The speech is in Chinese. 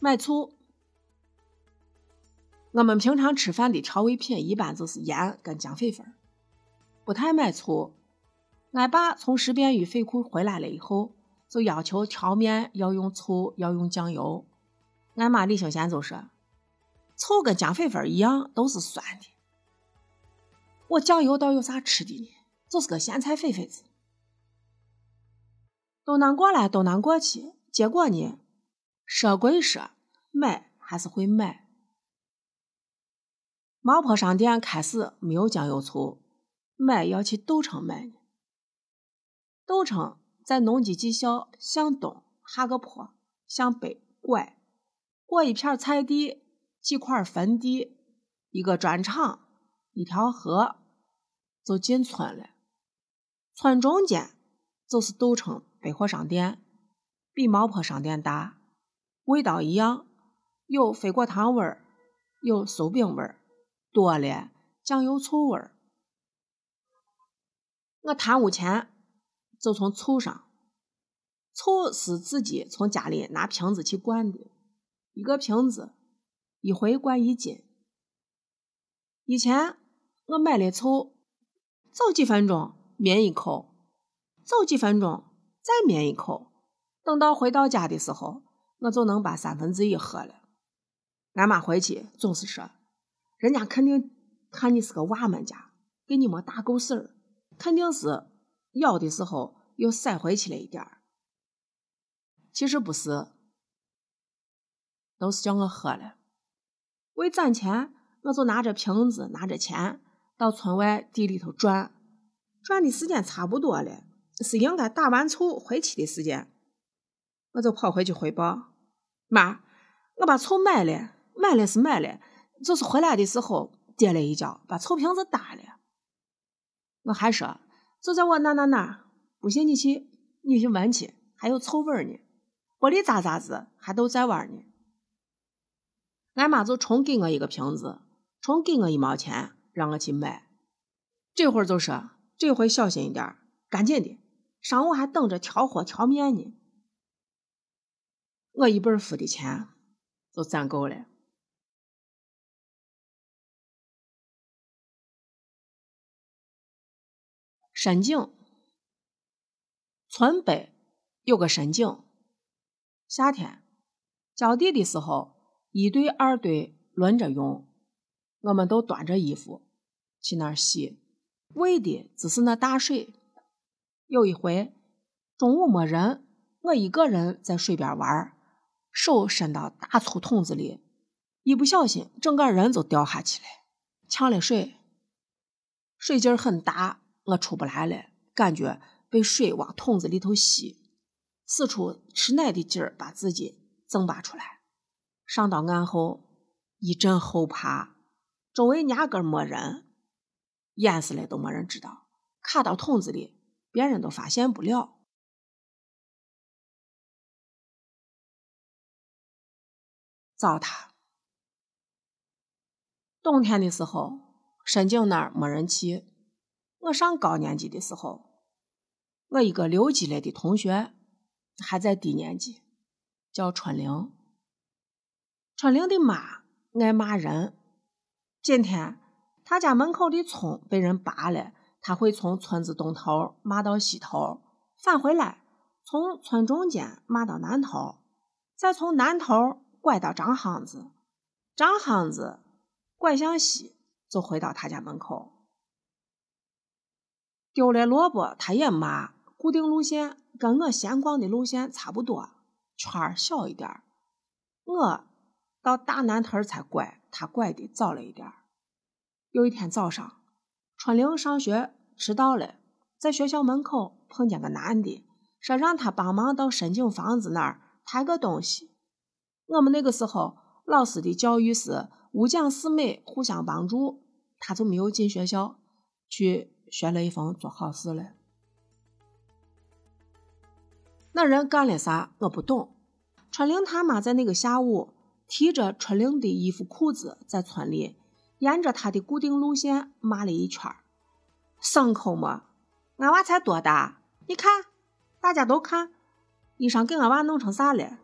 买醋。我们平常吃饭的调味品一般就是盐跟姜粉粉，不太买醋。俺爸从石边鱼水库回来了以后，就要求调面要用醋，要用酱油。俺妈李兴贤就说：“醋跟姜粉粉一样，都是酸的。我酱油倒有啥吃的呢？就是个咸菜粉粉子。都难过来，都难过去。结果呢，说归说，买还是会买。”毛坡商店开始没有酱油醋，买要去豆城买呢。豆城在农机技校向东下个坡，向北拐，过一片菜地，几块坟地，一个砖厂，一条河，就进村了。村中间就是豆城百货商店，比毛坡商店大，味道一样，有飞果糖味儿，有酥饼味儿。多了酱油醋味儿，我贪污钱就从醋上，醋是自己从家里拿瓶子去灌的，一个瓶子一回灌一斤。以前我买了醋，走几分钟抿一口，走几分钟再抿一口，等到回到家的时候，我就能把三分之一喝了。俺妈回去总是说。人家肯定看你是个娃们家，给你没大够事儿，肯定是要的时候又塞回去了一点儿。其实不是，都是叫我喝了。为攒钱，我就拿着瓶子，拿着钱到村外地里头转，转的时间差不多了，是应该打完醋回去的时间，我就跑回去汇报：“妈，我把醋买了，买了是买了。”就是回来的时候跌了一跤，把醋瓶子打了。我还说就在我哪哪哪，不信你去你去闻去，还有臭味呢，玻璃渣渣子还都在玩呢。俺妈就重给我一个瓶子，重给我一毛钱，让我去买。这会儿就说这回小心一点，赶紧的，上午还等着调货调面呢。我一本书的钱就攒够了。深井，村北有个深井。夏天浇地的时候，一队二队轮着用，我们都端着衣服去那儿洗，为的只是那大水。有一回中午没人，我一个人在水边玩，手伸到大粗桶子里，一不小心整个人就掉下去了，呛了水，水劲儿很大。我出不来了，感觉被水往桶子里头吸，使出吃奶的劲儿把自己挣拔出来。上到岸后，一阵后怕，周围压根没人，淹死了都没人知道，卡到桶子里，别人都发现不了。糟蹋。冬天的时候，深井那儿没人去。我上高年级的时候，我一个留级了的同学还在低年级，叫春玲。春玲的妈爱骂人。今天他家门口的葱被人拔了，他会从村子东头骂到西头，返回来从村中间骂到南头，再从南头拐到张巷子，张巷子拐向西就回到他家门口。丢了萝卜，他也骂。固定路线跟我闲逛的路线差不多，圈儿小一点儿。我到大南屯才拐，他拐的早了一点儿。有一天早上，春玲上学迟到了，在学校门口碰见个男的，说让他帮忙到深井房子那儿抬个东西。我们那个时候老师的教育是五讲四美，互相帮助，他就没有进学校去。学雷锋做好事了，那人干了啥？我不懂。春玲他妈在那个下午提着春玲的衣服裤子，在村里沿着他的固定路线骂了一圈牲口么？俺娃才多大？你看，大家都看，衣裳给俺娃弄成啥了？